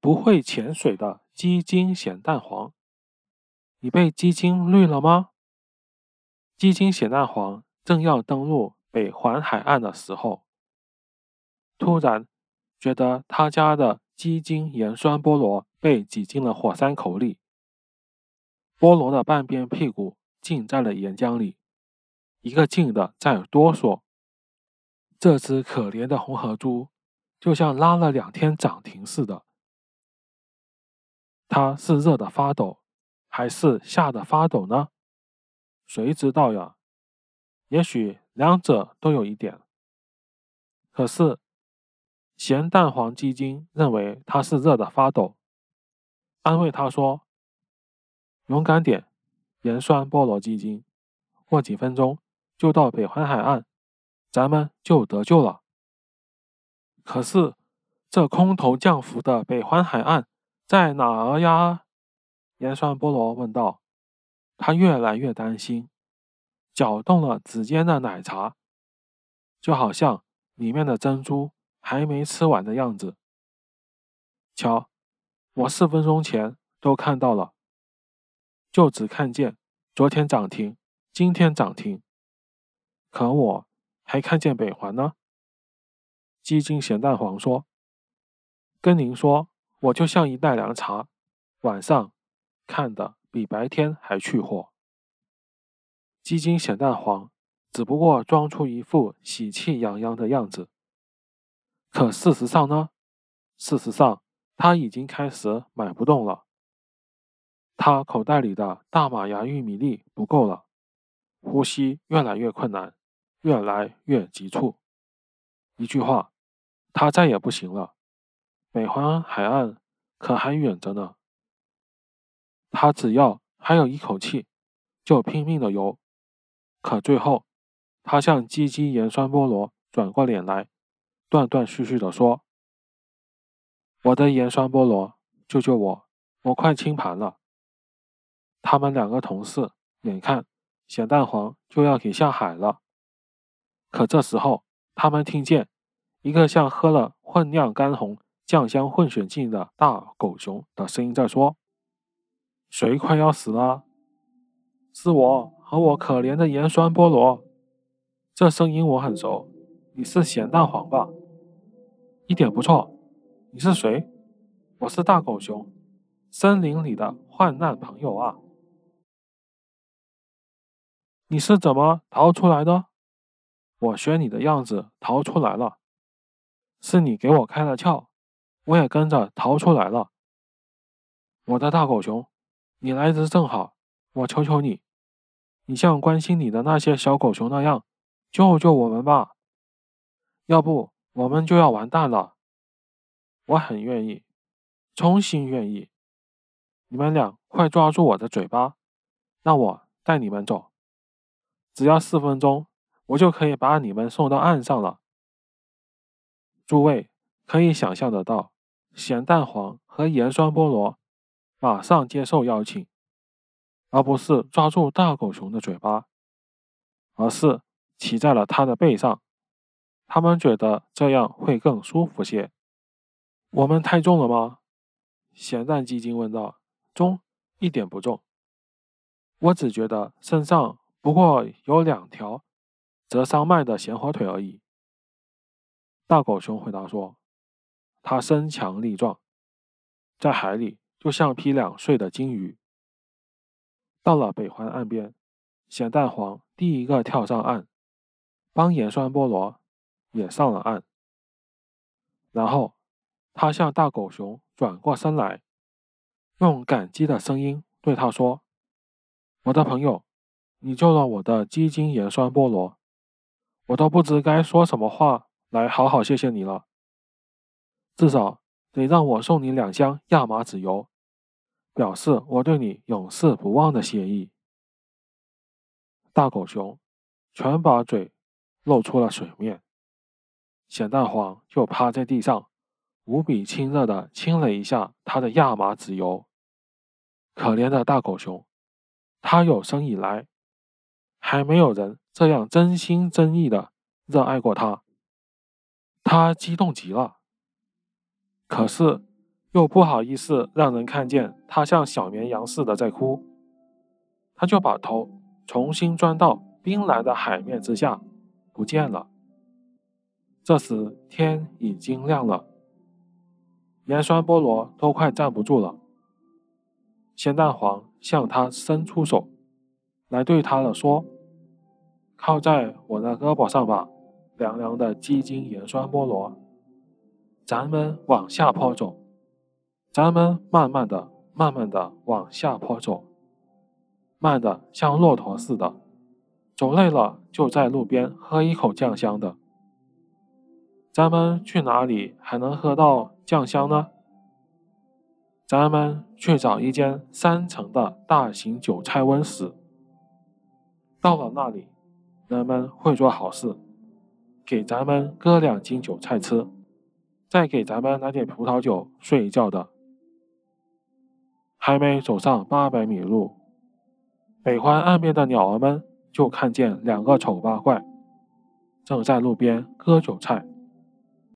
不会潜水的鸡精咸蛋黄。你被鸡精绿了吗？鸡精咸蛋黄正要登陆北环海岸的时候，突然觉得他家的鸡精盐酸菠萝被挤进了火山口里，菠萝的半边屁股浸在了岩浆里，一个劲的在哆嗦。这只可怜的红河猪，就像拉了两天涨停似的。它是热的发抖，还是吓得发抖呢？谁知道呀？也许两者都有一点。可是咸蛋黄鸡精认为它是热的发抖，安慰他说：“勇敢点，盐酸菠萝鸡精，过几分钟就到北环海岸。”咱们就得救了。可是，这空头降伏的北环海岸在哪儿呀？盐酸菠萝问道。他越来越担心，搅动了指尖的奶茶，就好像里面的珍珠还没吃完的样子。瞧，我四分钟前都看到了，就只看见昨天涨停，今天涨停。可我。还看见北环呢。鸡精咸蛋黄说：“跟您说，我就像一袋凉茶，晚上看的比白天还去火。”鸡精咸蛋黄只不过装出一副喜气洋洋的样子，可事实上呢？事实上，他已经开始买不动了。他口袋里的大马牙玉米粒不够了，呼吸越来越困难。越来越急促，一句话，他再也不行了。北环海岸可还远着呢。他只要还有一口气，就拼命的游。可最后，他向鸡鸡盐酸菠萝转过脸来，断断续续的说：“我的盐酸菠萝，救救我！我快清盘了。”他们两个同事眼看咸蛋黄就要给下海了。可这时候，他们听见一个像喝了混酿干红酱香混血剂的大狗熊的声音在说：“谁快要死了？是我和我可怜的盐酸菠萝。这声音我很熟，你是咸蛋黄吧？一点不错。你是谁？我是大狗熊，森林里的患难朋友啊！你是怎么逃出来的？”我学你的样子逃出来了，是你给我开了窍，我也跟着逃出来了。我的大狗熊，你来的正好，我求求你，你像关心你的那些小狗熊那样，救救我们吧，要不我们就要完蛋了。我很愿意，衷心愿意。你们俩快抓住我的嘴巴，让我带你们走，只要四分钟。我就可以把你们送到岸上了。诸位可以想象得到，咸蛋黄和盐酸菠萝马上接受邀请，而不是抓住大狗熊的嘴巴，而是骑在了它的背上。他们觉得这样会更舒服些。我们太重了吗？咸蛋鸡精问道。重，一点不重。我只觉得身上不过有两条。折伤卖的咸火腿而已。大狗熊回答说：“它身强力壮，在海里就像匹两岁的鲸鱼。”到了北环岸边，咸蛋黄第一个跳上岸，帮盐酸菠萝也上了岸。然后，他向大狗熊转过身来，用感激的声音对他说：“我的朋友，你救了我的鸡精盐酸菠萝。”我都不知该说什么话来好好谢谢你了。至少得让我送你两箱亚麻籽油，表示我对你永世不忘的谢意。大狗熊全把嘴露出了水面，咸蛋黄就趴在地上，无比亲热的亲了一下他的亚麻籽油。可怜的大狗熊，他有生以来。还没有人这样真心真意的热爱过他，他激动极了。可是，又不好意思让人看见他像小绵羊似的在哭，他就把头重新钻到冰蓝的海面之下，不见了。这时天已经亮了，盐酸菠萝都快站不住了。鲜蛋黄向他伸出手，来对他了说：“靠在我的胳膊上吧，凉凉的鸡精盐酸菠萝。咱们往下坡走，咱们慢慢的、慢慢的往下坡走，慢的像骆驼似的。走累了就在路边喝一口酱香的。咱们去哪里还能喝到酱香呢？”咱们去找一间三层的大型韭菜温室。到了那里，人们会做好事，给咱们割两斤韭菜吃，再给咱们来点葡萄酒睡一觉的。还没走上八百米路，北环岸边的鸟儿们就看见两个丑八怪，正在路边割韭菜。